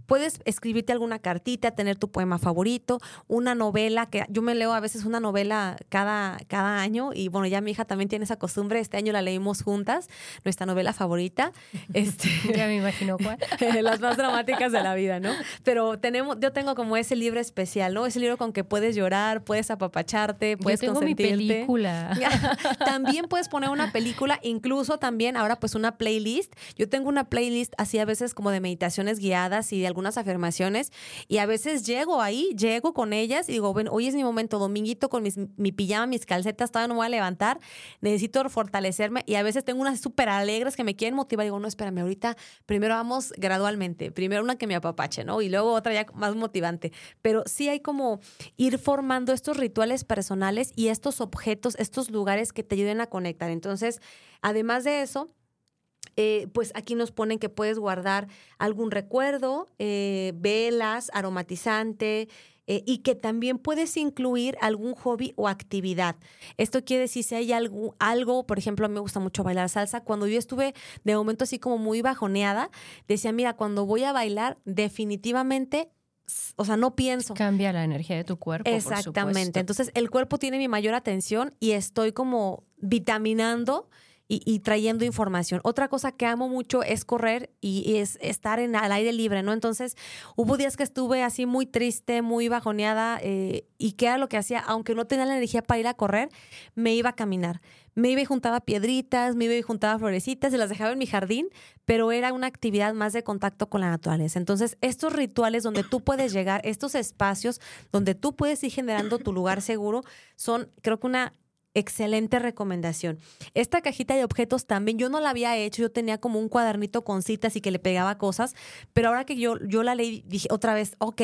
puedes escribirte alguna cartita, tener tu poema favorito, una novela, que yo me leo a veces una novela cada, cada año y bueno, ya mi hija también tiene esa costumbre, este año la leímos juntas, nuestra novela favorita. Este, ya me imagino cuál. las más dramáticas de la vida, ¿no? Pero tenemos, yo tengo como ese libro especial, ¿no? Ese libro con que puedes llorar, puedes apapacharte, puedes yo tengo mi película. también puedes poner una película, incluso también ahora pues una playlist. Yo tengo una playlist así a veces como de meditaciones guiadas y de algunas afirmaciones y a veces llego ahí, llego con ellas y digo, bueno, hoy es mi momento, dominguito con mis, mi pijama, mis calcetas, todavía no me voy a levantar, necesito fortalecerme y a veces tengo unas súper alegres que me quieren motivar y digo, no, espérame, ahorita primero vamos gradualmente, primero una que me apapache, ¿no? Y luego otra ya más motivante, pero sí hay como ir formando estos rituales personales y estos objetos, estos lugares que te ayuden a conectar. Entonces, además de eso, eh, pues aquí nos ponen que puedes guardar algún recuerdo, eh, velas, aromatizante. Eh, y que también puedes incluir algún hobby o actividad. Esto quiere decir si hay algo, algo, por ejemplo, a mí me gusta mucho bailar salsa. Cuando yo estuve de momento así como muy bajoneada, decía, mira, cuando voy a bailar, definitivamente o sea, no pienso. Cambia la energía de tu cuerpo. Exactamente. Entonces, el cuerpo tiene mi mayor atención y estoy como vitaminando y, trayendo información. Otra cosa que amo mucho es correr y, es estar en, al aire libre, ¿no? Entonces, hubo días que estuve así muy triste, muy bajoneada eh, y que era lo que hacía, aunque no tenía la energía para ir a correr, me iba a caminar. Me iba y juntaba piedritas, me iba y juntaba florecitas y las dejaba en mi jardín, pero era una actividad más de contacto con la naturaleza. Entonces, estos rituales donde tú puedes llegar, estos espacios donde tú puedes ir generando tu lugar seguro, son creo que una Excelente recomendación. Esta cajita de objetos también yo no la había hecho, yo tenía como un cuadernito con citas y que le pegaba cosas, pero ahora que yo, yo la leí, dije otra vez, ok,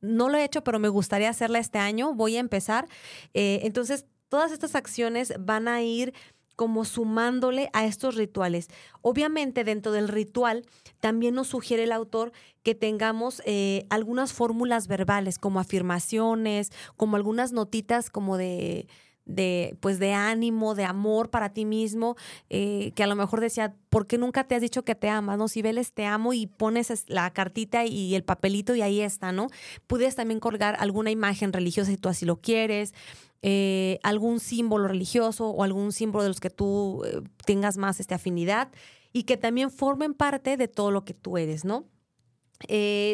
no lo he hecho, pero me gustaría hacerla este año, voy a empezar. Eh, entonces, todas estas acciones van a ir como sumándole a estos rituales. Obviamente dentro del ritual también nos sugiere el autor que tengamos eh, algunas fórmulas verbales como afirmaciones, como algunas notitas como de de, pues, de ánimo, de amor para ti mismo, eh, que a lo mejor decía, ¿por qué nunca te has dicho que te amas? ¿No? Si veles te amo y pones la cartita y el papelito y ahí está, ¿no? Puedes también colgar alguna imagen religiosa si tú así lo quieres, eh, algún símbolo religioso o algún símbolo de los que tú eh, tengas más esta afinidad y que también formen parte de todo lo que tú eres, ¿no?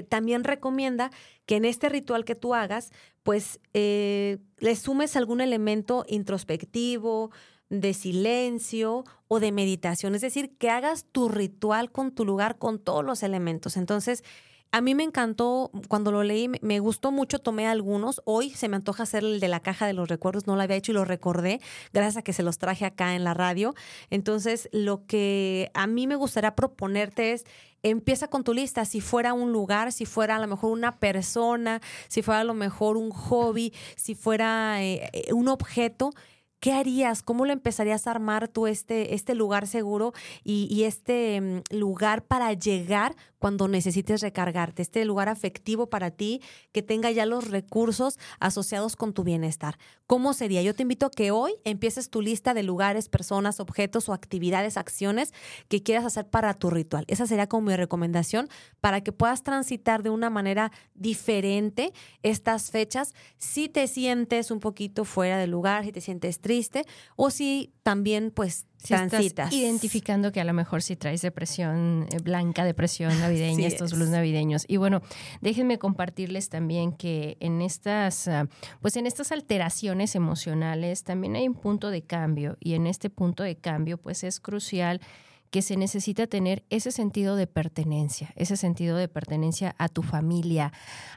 También recomienda que en este ritual que tú hagas, pues eh, le sumes algún elemento introspectivo, de silencio o de meditación. Es decir, que hagas tu ritual con tu lugar, con todos los elementos. Entonces, a mí me encantó, cuando lo leí, me gustó mucho, tomé algunos. Hoy se me antoja hacer el de la caja de los recuerdos, no lo había hecho y lo recordé, gracias a que se los traje acá en la radio. Entonces, lo que a mí me gustaría proponerte es, empieza con tu lista, si fuera un lugar, si fuera a lo mejor una persona, si fuera a lo mejor un hobby, si fuera eh, eh, un objeto ¿qué harías? ¿Cómo lo empezarías a armar tú este, este lugar seguro y, este mm, lugar para llegar cuando necesites recargarte? Este lugar afectivo para ti que tenga ya los recursos asociados con tu bienestar. ¿Cómo sería? Yo te invito a que hoy empieces tu lista de lugares, personas, objetos o actividades, acciones que quieras hacer para tu ritual. Esa sería como mi recomendación para que puedas transitar de una manera diferente estas fechas si te sientes un poquito fuera del lugar, si te sientes triste o si también pues si transitas. identificando que a lo mejor si traes depresión eh, blanca, depresión navideña, estos blues navideños. Y bueno, déjenme compartirles también que en estas, ah, pues en estas alteraciones emocionales también hay un punto de cambio y en este punto de cambio pues es crucial que se necesita tener ese sentido de pertenencia, ese sentido de pertenencia a tu familia,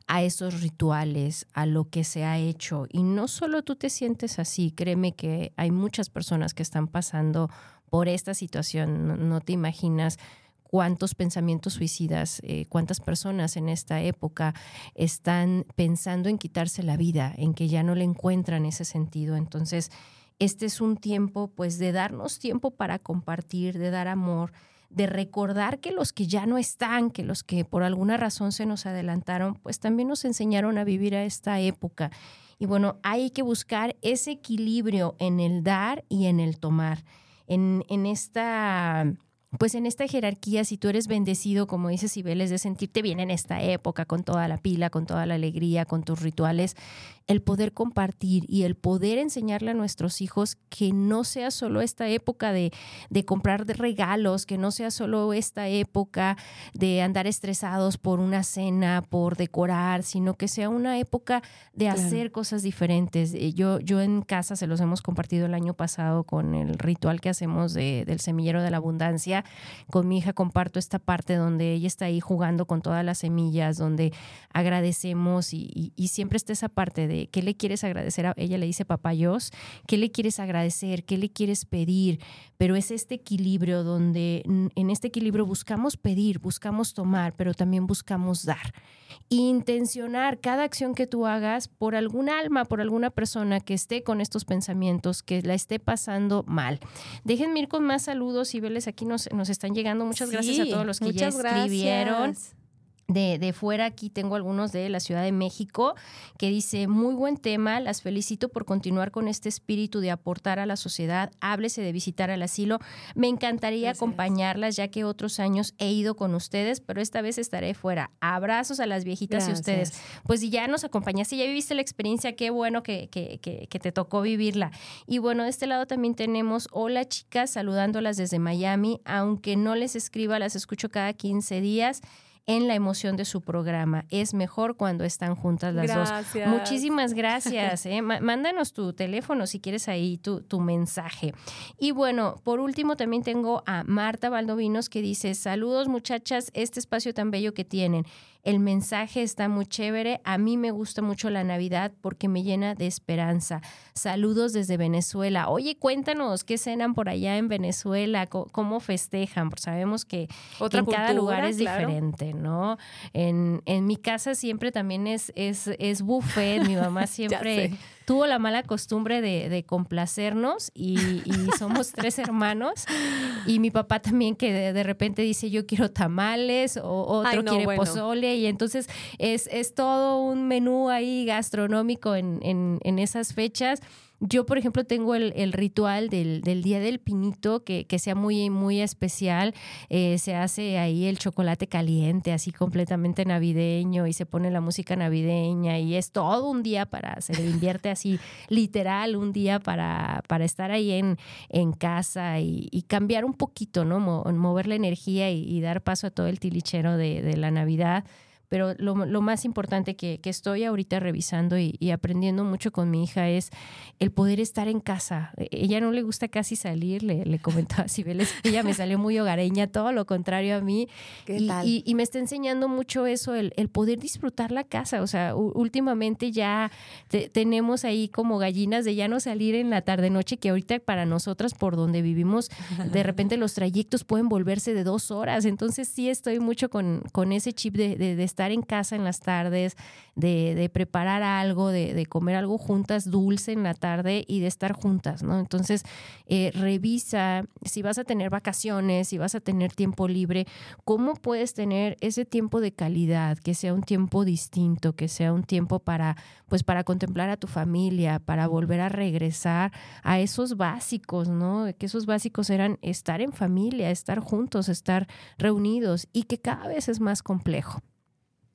a esos rituales, a lo que se ha hecho. Y no solo tú te sientes así, créeme que hay muchas personas que están pasando por esta situación, no, te imaginas cuántos pensamientos suicidas, eh, cuántas personas en esta época están pensando en quitarse la vida, en que ya no le encuentran ese sentido. Entonces, este es un tiempo pues de darnos tiempo para compartir, de dar amor, de recordar que los que ya no están, que los que por alguna razón se nos adelantaron, pues también nos enseñaron a vivir a esta época. Y bueno, hay que buscar ese equilibrio en el dar y en el tomar. En, en esta pues en esta jerarquía, si tú eres bendecido, como dice Cibeles, de sentirte bien en esta época, con toda la pila, con toda la alegría, con tus rituales, el poder compartir y el poder enseñarle a nuestros hijos que no sea solo esta época de, de comprar regalos, que no sea solo esta época de andar estresados por una cena, por decorar, sino que sea una época de hacer cosas diferentes. Eh, yo, yo en casa se los hemos compartido el año pasado con el ritual que hacemos del semillero de la abundancia con mi hija comparto esta parte donde ella está ahí jugando con todas las semillas, donde agradecemos y, siempre está esa parte de qué le quieres agradecer. A, ella le dice papayos, qué le quieres agradecer, qué le quieres pedir, pero es este equilibrio donde en este equilibrio buscamos pedir, buscamos tomar, pero también buscamos dar. Intencionar cada acción que tú hagas por algún alma, por alguna persona que esté con estos pensamientos, que la esté pasando mal. Déjenme ir con más saludos y verles aquí nos, nos están llegando. Muchas gracias a todos los que ya escribieron. De, de, fuera aquí tengo algunos de la Ciudad de México que dice, muy buen tema, las felicito por continuar con este espíritu de aportar a la sociedad, háblese de visitar al asilo, me encantaría acompañarlas ya que otros años he ido con ustedes, pero esta vez estaré fuera. Abrazos a las viejitas y ustedes. Pues si ya nos acompañaste, ya viviste la experiencia, qué bueno que, que, que, que te tocó vivirla. Y bueno, de este lado también tenemos, hola chicas, saludándolas desde Miami, aunque no les escriba, las escucho cada 15 días en la emoción de su programa. Es mejor cuando están juntas las dos. Muchísimas gracias. ¿eh? Mándanos tu teléfono si quieres ahí tu, tu mensaje. Y bueno, por último también tengo a Marta Valdovinos que dice, saludos muchachas, este espacio tan bello que tienen. El mensaje está muy chévere. A mí me gusta mucho la Navidad porque me llena de esperanza. Saludos desde Venezuela. Oye, cuéntanos qué cenan por allá en Venezuela, cómo festejan, porque sabemos que en cada lugar es diferente, ¿no? En, en mi casa siempre también es, es, es buffet. Mi mamá siempre tuvo la mala costumbre de, complacernos y, somos tres hermanos. Y mi papá también que de, repente dice yo quiero tamales o otro quiere pozole y entonces es, es todo un menú ahí gastronómico en, en, en esas fechas. Yo, por ejemplo, tengo el, ritual del, Día del Pinito, que, sea muy, muy especial. Eh, se hace ahí el chocolate caliente, así completamente navideño, y se pone la música navideña, y es todo un día para, se le invierte así, literal, un día para, para estar ahí en, en casa y, cambiar un poquito, ¿no? mover la energía y, dar paso a todo el tilichero de, de la Navidad pero lo, más importante que, estoy ahorita revisando y, aprendiendo mucho con mi hija es el poder estar en casa. E, ella no le gusta casi salir, le, le comentaba a Cibeles, ella me salió muy hogareña, todo lo contrario a mí. y, me está enseñando mucho eso, el, poder disfrutar la casa. O sea, últimamente ya tenemos ahí como gallinas de ya no salir en la tarde-noche, que ahorita para nosotras por donde vivimos, de repente los trayectos pueden volverse de dos horas. Entonces sí estoy mucho con, con ese chip de, de estar en casa en las tardes, de, preparar algo, de, comer algo juntas, dulce en la tarde y de estar juntas, ¿no? Entonces, eh, revisa si vas a tener vacaciones, si vas a tener tiempo libre, cómo puedes tener ese tiempo de calidad, que sea un tiempo distinto, que sea un tiempo para, pues, para contemplar a tu familia, para volver a regresar a esos básicos, ¿no? Que esos básicos eran estar en familia, estar juntos, estar reunidos y que cada vez es más complejo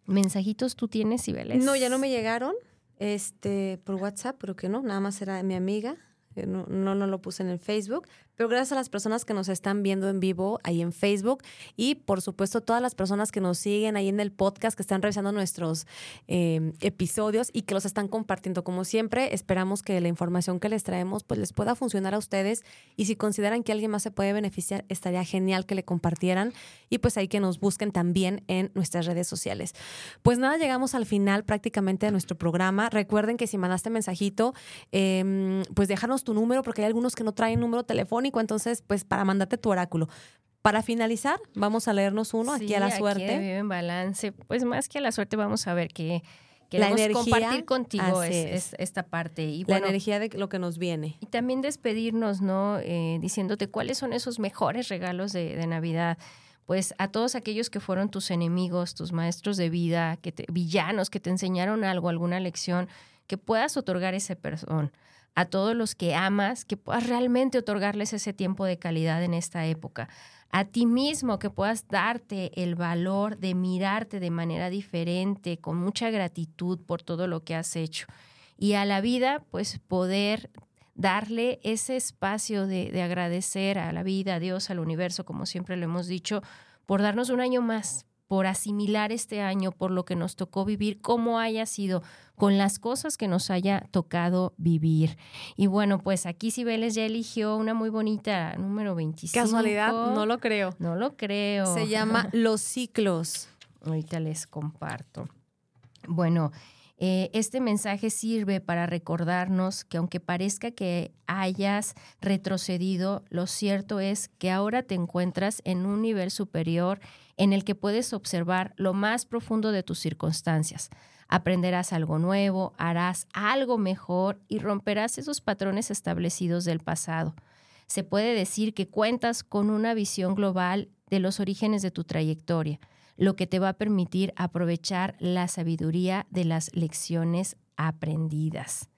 mensajitos tú tienes, Cibeles? No, ya no me llegaron este, por WhatsApp, pero que no, nada más era mi amiga. No, no, no lo puse en el Facebook, pero gracias a las personas que nos están viendo en vivo ahí en Facebook y por supuesto todas las personas que nos siguen ahí en el podcast, que están revisando nuestros eh, episodios y que los están compartiendo. Como siempre, esperamos que la información que les traemos pues les pueda funcionar a ustedes y si consideran que alguien más se puede beneficiar, estaría genial que le compartieran y pues ahí que nos busquen también en nuestras redes sociales. Pues nada, llegamos al final prácticamente de nuestro programa. Recuerden que si mandaste mensajito, em, pues déjanos tu número porque hay algunos que no traen número telefónico, entonces pues para mandarte tu oráculo. Para finalizar, vamos a leernos uno aquí a la suerte. Aquí Vive en balance. Pues más que a la suerte, vamos a ver que queremos la energía, compartir contigo es, esta parte. Y la energía de lo que nos viene. Y también despedirnos, ¿no? Eh, diciéndote cuáles son esos mejores regalos de, de Navidad pues a todos aquellos que fueron tus enemigos, tus maestros de vida, que te, villanos, que te enseñaron algo, alguna lección, que puedas otorgar ese perdón. A todos los que amas, que puedas realmente otorgarles ese tiempo de calidad en esta época. A ti mismo, que puedas darte el valor de mirarte de manera diferente, con mucha gratitud por todo lo que has hecho. Y a la vida, pues poder darle ese espacio de, agradecer a la vida, a Dios, al universo, como siempre lo hemos dicho, por darnos un año más, por asimilar este año, por lo que nos tocó vivir, como haya sido, con las cosas que nos haya tocado vivir. Y bueno, pues aquí Cibeles ya eligió una muy bonita, número 25. Casualidad, no lo creo. No lo creo. Se llama Los ciclos. Ahorita les comparto. Bueno, eh, este mensaje sirve para recordarnos que aunque parezca que hayas retrocedido, lo cierto es que ahora te encuentras en un nivel superior en el que puedes observar lo más profundo de tus circunstancias. Aprenderás algo nuevo, harás algo mejor y romperás esos patrones establecidos del pasado. Se puede decir que cuentas con una visión global de los orígenes de tu trayectoria lo que te va a permitir aprovechar la sabiduría de las lecciones aprendidas.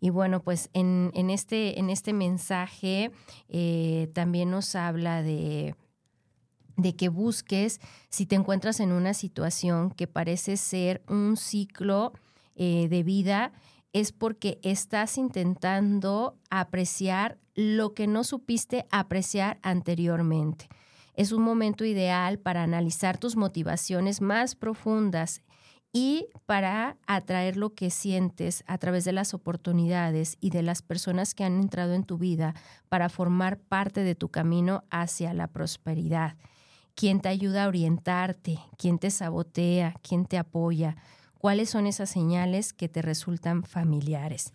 Y bueno, pues en, este, en este, mensaje eh, también nos habla de, de que busques, si te encuentras en una situación que parece ser un ciclo eh, de vida, es porque estás intentando apreciar lo que no supiste apreciar anteriormente es un momento ideal para analizar tus motivaciones más profundas y para atraer lo que sientes a través de las oportunidades y de las personas que han entrado en tu vida para formar parte de tu camino hacia la prosperidad. ¿Quién te ayuda a orientarte? ¿Quién te sabotea? ¿Quién te apoya? ¿Cuáles son esas señales que te resultan familiares?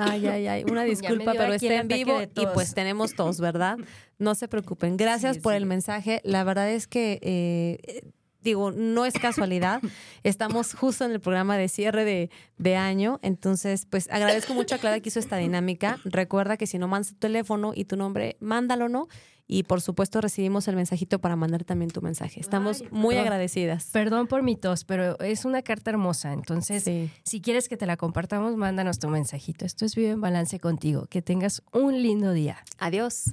Ay, ay, ay, una disculpa, pero está en vivo y pues tenemos todos, ¿verdad? No se preocupen. Gracias por el mensaje. La verdad es que, eh, digo, no es casualidad. Estamos justo en el programa de cierre de, de, año. Entonces, pues agradezco mucho a Clara que hizo esta dinámica. Recuerda que si no mandas tu teléfono y tu nombre, mándalo, ¿no? Y por supuesto recibimos el mensajito para mandar también tu mensaje. Estamos muy agradecidas. Perdón por mi tos, pero es una carta hermosa. Entonces, si quieres que te la compartamos, mándanos tu mensajito. Esto es Vive en Balance contigo. Que tengas un lindo día. Adiós.